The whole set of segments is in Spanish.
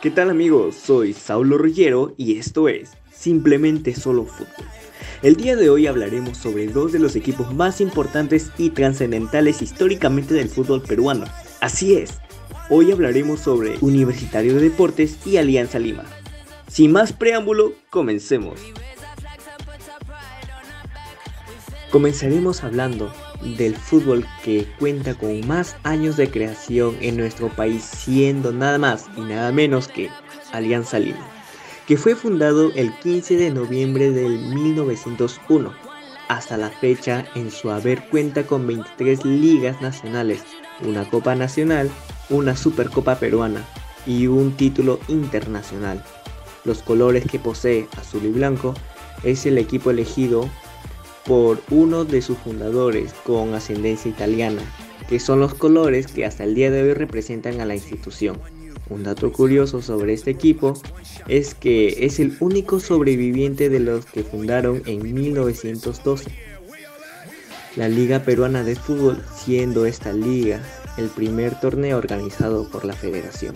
¿Qué tal amigos? Soy Saulo Ruggiero y esto es Simplemente Solo Fútbol. El día de hoy hablaremos sobre dos de los equipos más importantes y trascendentales históricamente del fútbol peruano. Así es, hoy hablaremos sobre Universitario de Deportes y Alianza Lima. Sin más preámbulo, comencemos. Comenzaremos hablando del fútbol que cuenta con más años de creación en nuestro país, siendo nada más y nada menos que Alianza Lima, que fue fundado el 15 de noviembre del 1901. Hasta la fecha, en su haber cuenta con 23 ligas nacionales, una Copa Nacional, una Supercopa Peruana y un título internacional. Los colores que posee, azul y blanco, es el equipo elegido por uno de sus fundadores con ascendencia italiana, que son los colores que hasta el día de hoy representan a la institución. Un dato curioso sobre este equipo es que es el único sobreviviente de los que fundaron en 1912. La Liga Peruana de Fútbol siendo esta liga el primer torneo organizado por la federación.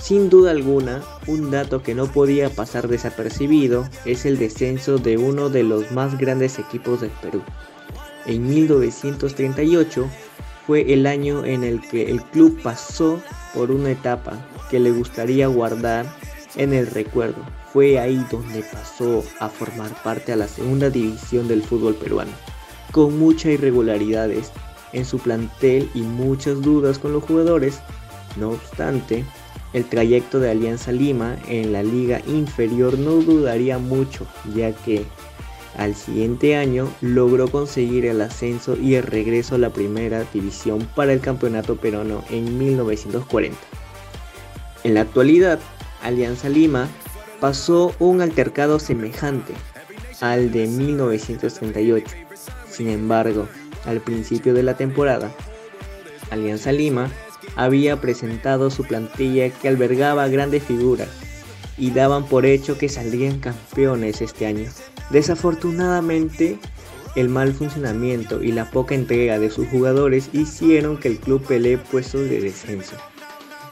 Sin duda alguna, un dato que no podía pasar desapercibido es el descenso de uno de los más grandes equipos del Perú. En 1938 fue el año en el que el club pasó por una etapa que le gustaría guardar en el recuerdo. Fue ahí donde pasó a formar parte a la segunda división del fútbol peruano, con muchas irregularidades en su plantel y muchas dudas con los jugadores. No obstante, el trayecto de Alianza Lima en la liga inferior no dudaría mucho, ya que al siguiente año logró conseguir el ascenso y el regreso a la primera división para el campeonato peruano en 1940. En la actualidad, Alianza Lima pasó un altercado semejante al de 1938. Sin embargo, al principio de la temporada, Alianza Lima había presentado su plantilla que albergaba grandes figuras y daban por hecho que saldrían campeones este año. Desafortunadamente, el mal funcionamiento y la poca entrega de sus jugadores hicieron que el club pelee puestos de descenso.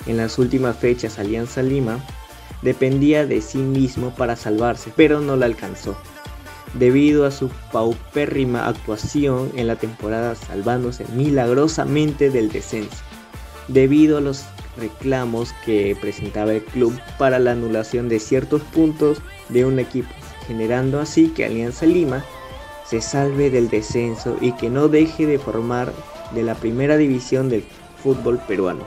En las últimas fechas, Alianza Lima dependía de sí mismo para salvarse, pero no la alcanzó, debido a su paupérrima actuación en la temporada salvándose milagrosamente del descenso debido a los reclamos que presentaba el club para la anulación de ciertos puntos de un equipo, generando así que Alianza Lima se salve del descenso y que no deje de formar de la primera división del fútbol peruano.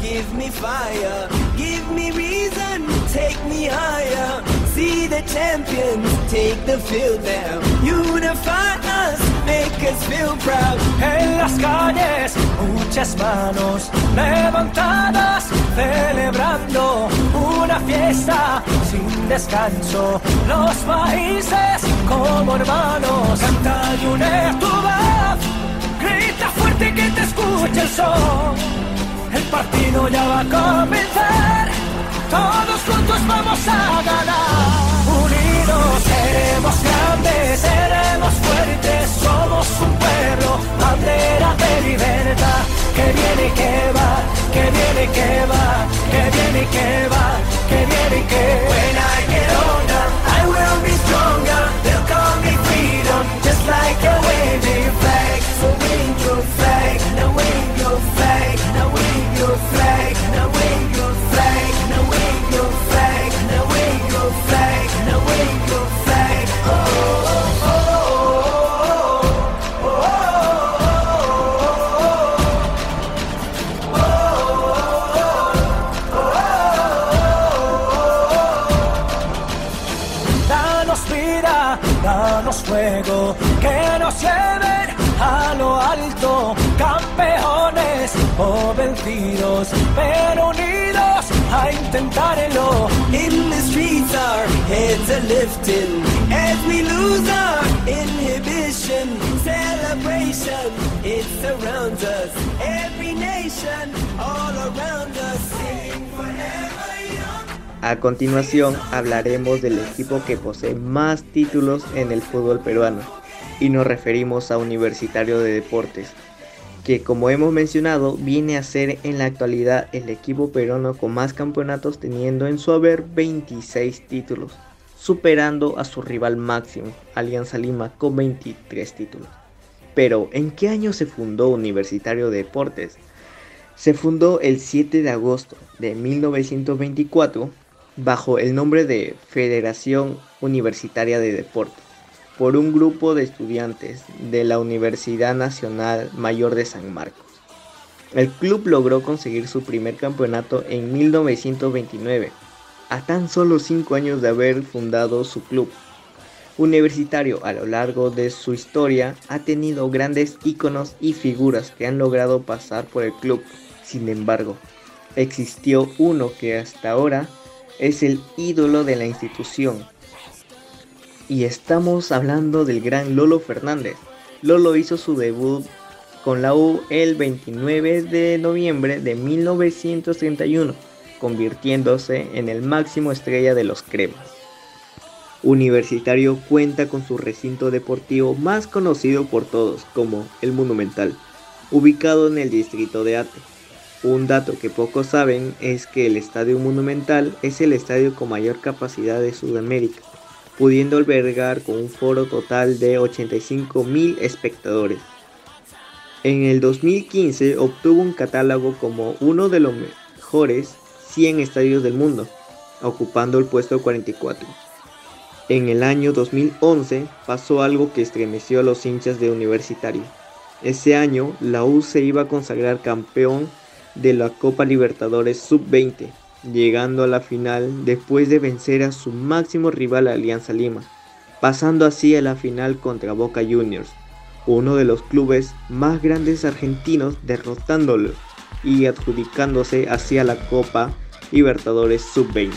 Give me fire, give me reason, take me higher. See the champions take the field now. Unify make us feel proud. En las calles, muchas manos levantadas, celebrando una fiesta sin descanso. Los países como hermanos, canta y une tu. Grita fuerte que te escuche el sol. El partido ya va a comenzar. Todos juntos vamos a ganar. Unidos seremos grandes, seremos fuertes. Somos lleven a lo alto, campeones o vencidos, pero unidos a intentarlo. In the streets our heads are lifting as we lose our inhibition. Celebration, it surrounds us. Every nation, all around us, sing forever. A continuación hablaremos del equipo que posee más títulos en el fútbol peruano Y nos referimos a Universitario de Deportes, que como hemos mencionado viene a ser en la actualidad el equipo peruano con más campeonatos teniendo en su haber 26 títulos, superando a su rival máximo, Alianza Lima, con 23 títulos. Pero, ¿en qué año se fundó Universitario de Deportes? Se fundó el 7 de agosto de 1924 bajo el nombre de Federación Universitaria de Deportes por un grupo de estudiantes de la Universidad Nacional Mayor de San Marcos. El club logró conseguir su primer campeonato en 1929, a tan solo 5 años de haber fundado su club. Universitario a lo largo de su historia ha tenido grandes íconos y figuras que han logrado pasar por el club. Sin embargo, existió uno que hasta ahora es el ídolo de la institución. Y estamos hablando del gran Lolo Fernández. Lolo hizo su debut con la U el 29 de noviembre de 1931, convirtiéndose en el máximo estrella de los cremas. Universitario cuenta con su recinto deportivo más conocido por todos como el Monumental, ubicado en el distrito de Ate. Un dato que pocos saben es que el Estadio Monumental es el estadio con mayor capacidad de Sudamérica, pudiendo albergar con un foro total de 85 mil espectadores. En el 2015 obtuvo un catálogo como uno de los mejores 100 estadios del mundo, ocupando el puesto 44. En el año 2011 pasó algo que estremeció a los hinchas de Universitario. Ese año la U se iba a consagrar campeón de la Copa Libertadores Sub-20, llegando a la final después de vencer a su máximo rival Alianza Lima, pasando así a la final contra Boca Juniors, uno de los clubes más grandes argentinos derrotándolo y adjudicándose hacia la Copa Libertadores Sub-20.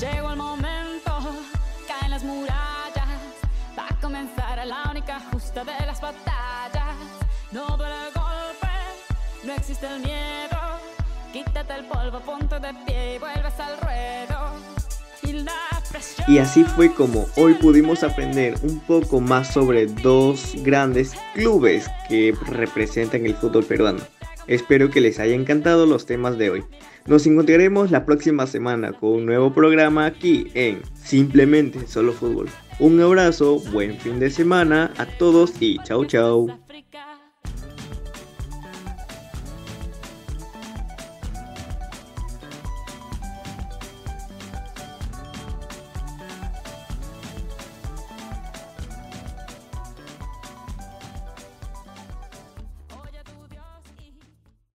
Llegó el momento, Y así fue como hoy pudimos aprender un poco más sobre dos grandes clubes que representan el fútbol peruano. Espero que les haya encantado los temas de hoy. Nos encontraremos la próxima semana con un nuevo programa aquí en Simplemente Solo Fútbol. Un abrazo, buen fin de semana a todos y chau. África.